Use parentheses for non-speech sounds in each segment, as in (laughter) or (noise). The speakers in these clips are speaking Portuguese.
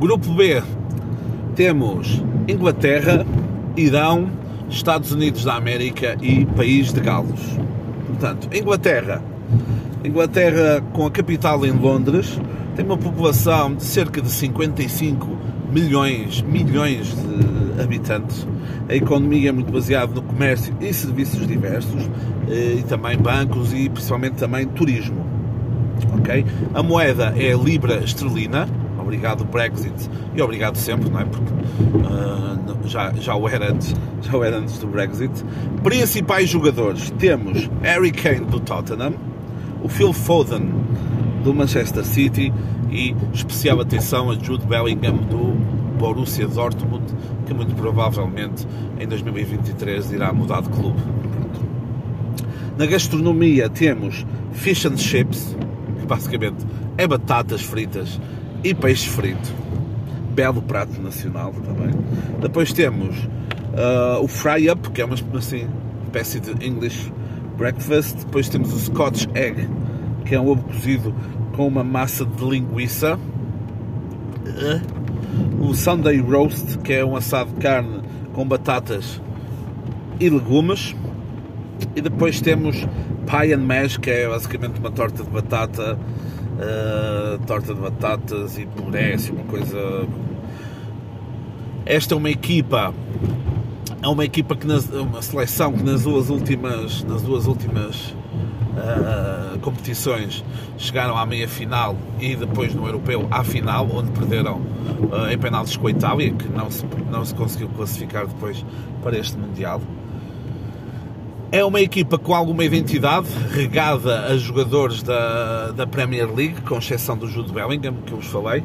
grupo B temos Inglaterra, Irão, Estados Unidos da América e País de Galos. Portanto, Inglaterra. Inglaterra, com a capital em Londres, tem uma população de cerca de 55 milhões, milhões de habitantes. A economia é muito baseada no comércio e serviços diversos, eh, e também bancos e principalmente também turismo. Ok? A moeda é a libra esterlina, obrigado Brexit e obrigado sempre, não é? Porque uh, já, já, o era antes, (laughs) já o era antes do Brexit. Principais jogadores: temos Harry Kane do Tottenham, o Phil Foden do Manchester City e especial atenção a Jude Bellingham do Borussia Dortmund, que muito provavelmente em 2023 irá mudar de clube. Na gastronomia temos Fish and Chips, que basicamente é batatas fritas e peixe frito. Belo prato nacional também. Depois temos uh, o Fry Up, que é uma assim, espécie de English breakfast. Depois temos o Scotch Egg, que é um ovo cozido com uma massa de linguiça. Uh, o Sunday Roast, que é um assado de carne com batatas e legumes. E depois temos Pie and Mash, que é basicamente uma torta de batata uh, torta de batatas e assim, uma coisa. Esta é uma equipa, é uma equipa que nas, uma seleção que nas duas últimas, nas duas últimas uh, competições chegaram à meia final e depois no europeu à final, onde perderam uh, em penaltis com a Itália, que não se, não se conseguiu classificar depois para este Mundial. É uma equipa com alguma identidade, regada a jogadores da, da Premier League, com exceção do Jude Bellingham, que eu vos falei.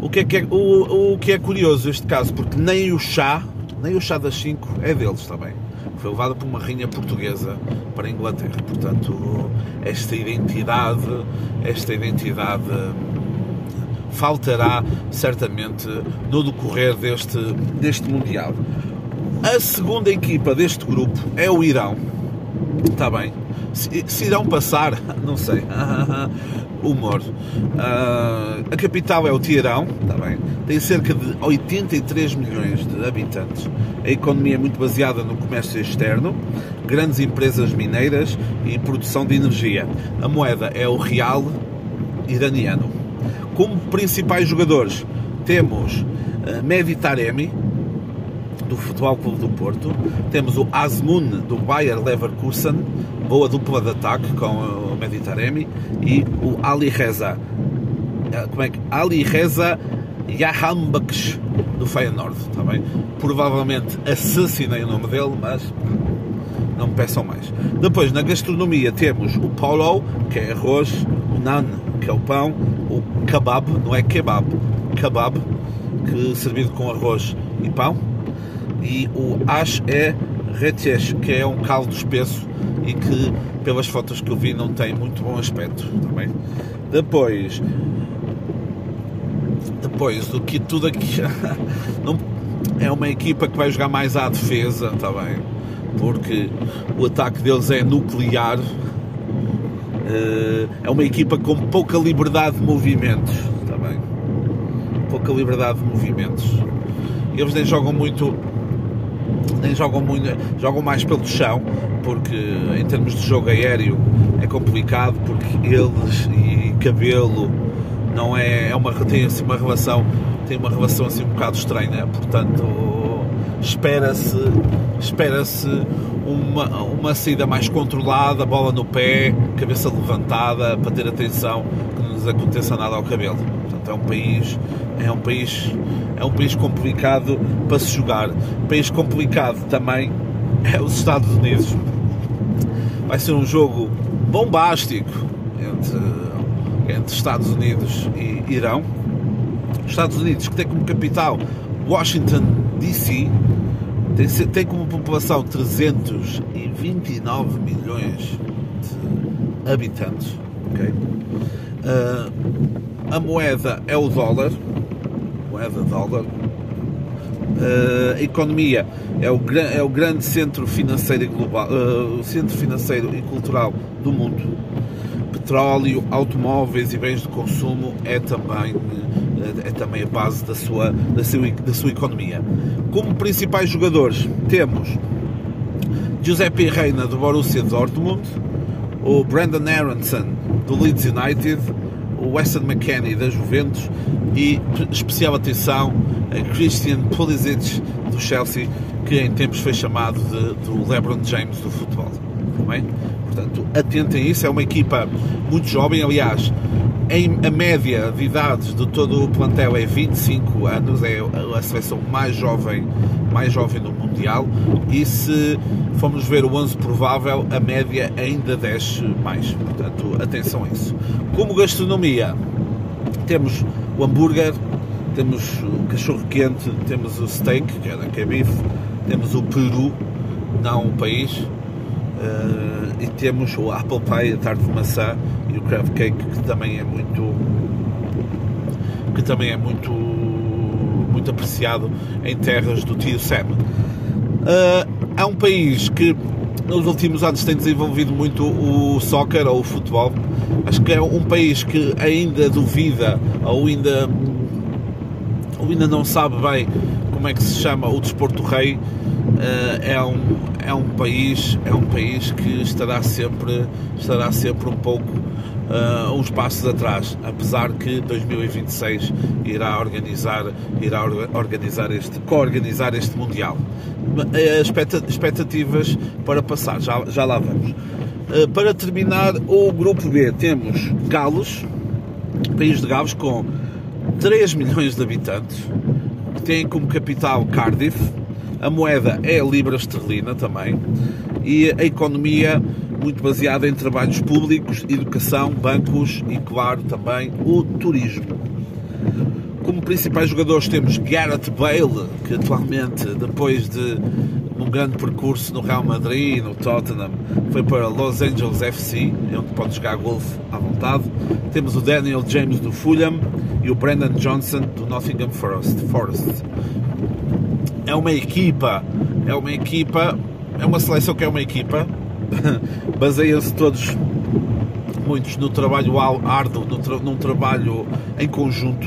O que, é que é, o, o que é curioso este caso, porque nem o chá, nem o chá das 5 é deles também. Foi levado por uma rainha portuguesa para a Inglaterra. Portanto, esta identidade, esta identidade faltará certamente no decorrer deste, deste Mundial. A segunda equipa deste grupo é o Irão. Está bem. Se, se irão passar, (laughs) não sei. (laughs) Humor. Uh, a capital é o Teherão, está bem. Tem cerca de 83 milhões de habitantes. A economia é muito baseada no comércio externo, grandes empresas mineiras e produção de energia. A moeda é o real iraniano. Como principais jogadores temos uh, Mehdi Taremi, do Futebol Clube do Porto. Temos o Asmun do Bayer Leverkusen, boa dupla de ataque com o Meditaremi. E o Ali Reza, eh, como é que? Ali Reza Yahambaksh do Feyenoord, está bem? Provavelmente assassinei o nome dele, mas não me peçam mais. Depois, na gastronomia, temos o polo, que é arroz, o nan, que é o pão, o kebab, não é kebab, kebab, que servido com arroz e pão, e o Ash é Retesh, que é um caldo espesso e que, pelas fotos que eu vi, não tem muito bom aspecto também. Depois, depois do que tudo aqui (laughs) não, é uma equipa que vai jogar mais à defesa também, porque o ataque deles é nuclear. Eh, é uma equipa com pouca liberdade de movimentos também, pouca liberdade de movimentos. Eles nem jogam muito nem jogam muito, jogam mais pelo chão, porque em termos de jogo aéreo é complicado, porque eles e cabelo não é, é uma, tem assim uma relação, tem uma relação assim um bocado estranha, portanto espera-se espera-se uma, uma saída mais controlada, bola no pé, cabeça levantada, para ter atenção nos aconteça nada ao cabelo. Portanto, é um país é um país é um país complicado para se jogar. País complicado também é os Estados Unidos. Vai ser um jogo bombástico entre, entre Estados Unidos e Irão. Estados Unidos que tem como capital Washington DC tem, tem como população 329 milhões de habitantes. Okay? Uh, a moeda é o dólar, moeda dólar. Uh, a economia é o, é o grande centro financeiro e global, uh, centro financeiro e cultural do mundo. Petróleo, automóveis e bens de consumo é também é também a base da sua, da sua, da sua economia. Como principais jogadores temos Giuseppe Reina do Borussia Dortmund, o Brandon Aronson do Leeds United, o Weston McKennie da Juventus e especial atenção a Christian Pulisic do Chelsea, que em tempos foi chamado de, do LeBron James do futebol. Também? Portanto, atentem a isso, é uma equipa muito jovem, aliás, em a média de idades de todo o plantel é 25 anos, é a seleção mais jovem, mais jovem do Mundial, e se formos ver o 11 provável, a média ainda desce mais. Portanto, atenção a isso. Como gastronomia, temos o hambúrguer, temos o cachorro quente, temos o steak, que é, é bife, temos o peru, não o país, e temos o apple pie, a tarte de maçã e o crab cake, que também é muito que também é muito muito apreciado em terras do tio Sam. É um país que nos últimos anos tem desenvolvido muito o soccer ou o futebol. Acho que é um país que ainda duvida ou ainda, ou ainda não sabe bem como é que se chama o desporto rei. Eh, é um, é um país é um país que estará sempre estará sempre um pouco uh, uns passos atrás apesar que 2026 irá organizar irá organizar este co-organizar este mundial. Eh, expectativas para passar já já lá vamos. Uh, para terminar o grupo B temos Galos país de Galos com 3 milhões de habitantes que tem como capital Cardiff a moeda é a libra esterlina também e a economia muito baseada em trabalhos públicos, educação, bancos e, claro, também o turismo. Como principais jogadores temos Gareth Bale, que atualmente, depois de um grande percurso no Real Madrid e no Tottenham, foi para Los Angeles FC, onde pode jogar golfe à vontade. Temos o Daniel James do Fulham e o Brandon Johnson do Nottingham Forest. Forest é uma equipa, é uma equipa, é uma seleção que é uma equipa, (laughs) baseia-se todos, muitos, no trabalho árduo, no tra num trabalho em conjunto.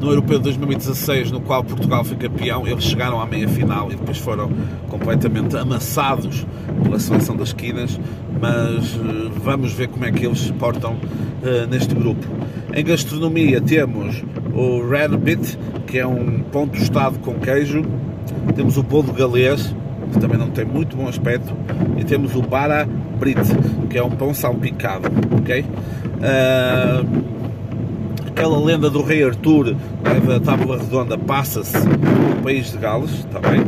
No Europeu de 2016, no qual Portugal foi campeão, eles chegaram à meia-final e depois foram completamente amassados pela seleção das esquinas, mas uh, vamos ver como é que eles se portam uh, neste grupo. Em gastronomia temos o Red Bit, que é um pão tostado com queijo. Temos o bolo galês, que também não tem muito bom aspecto. E temos o Bara Brit, que é um pão salpicado, ok? Uh, aquela lenda do rei Arthur da Tábua Redonda passa-se no país de Gales, está bem?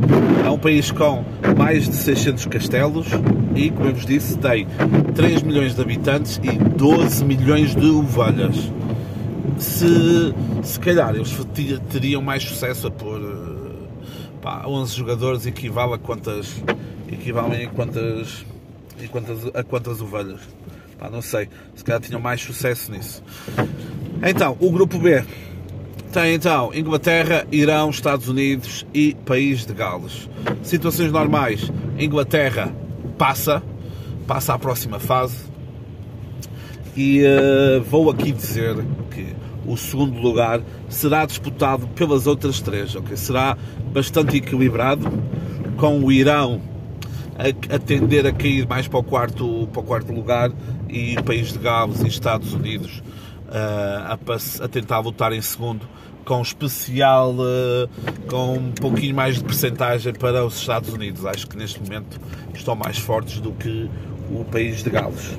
É um país com mais de 600 castelos e, como eu vos disse, tem 3 milhões de habitantes e 12 milhões de ovelhas se, se calhar eles teriam mais sucesso a pôr pá, 11 jogadores equivale a quantas equivalem a quantas, a quantas, a quantas ovelhas. Pá, não sei, se calhar tinham mais sucesso nisso. Então, o grupo B. Tem então Inglaterra, Irão, Estados Unidos e País de Gales. Situações normais, Inglaterra passa passa à próxima fase e uh, vou aqui dizer que o segundo lugar será disputado pelas outras três, ok? Será bastante equilibrado, com o Irão a, a tender a cair mais para o quarto, para o quarto lugar e o país de Gales e Estados Unidos uh, a, a, tentar lutar em segundo, com especial, uh, com um pouquinho mais de percentagem para os Estados Unidos. Acho que neste momento estão mais fortes do que o país de Gales.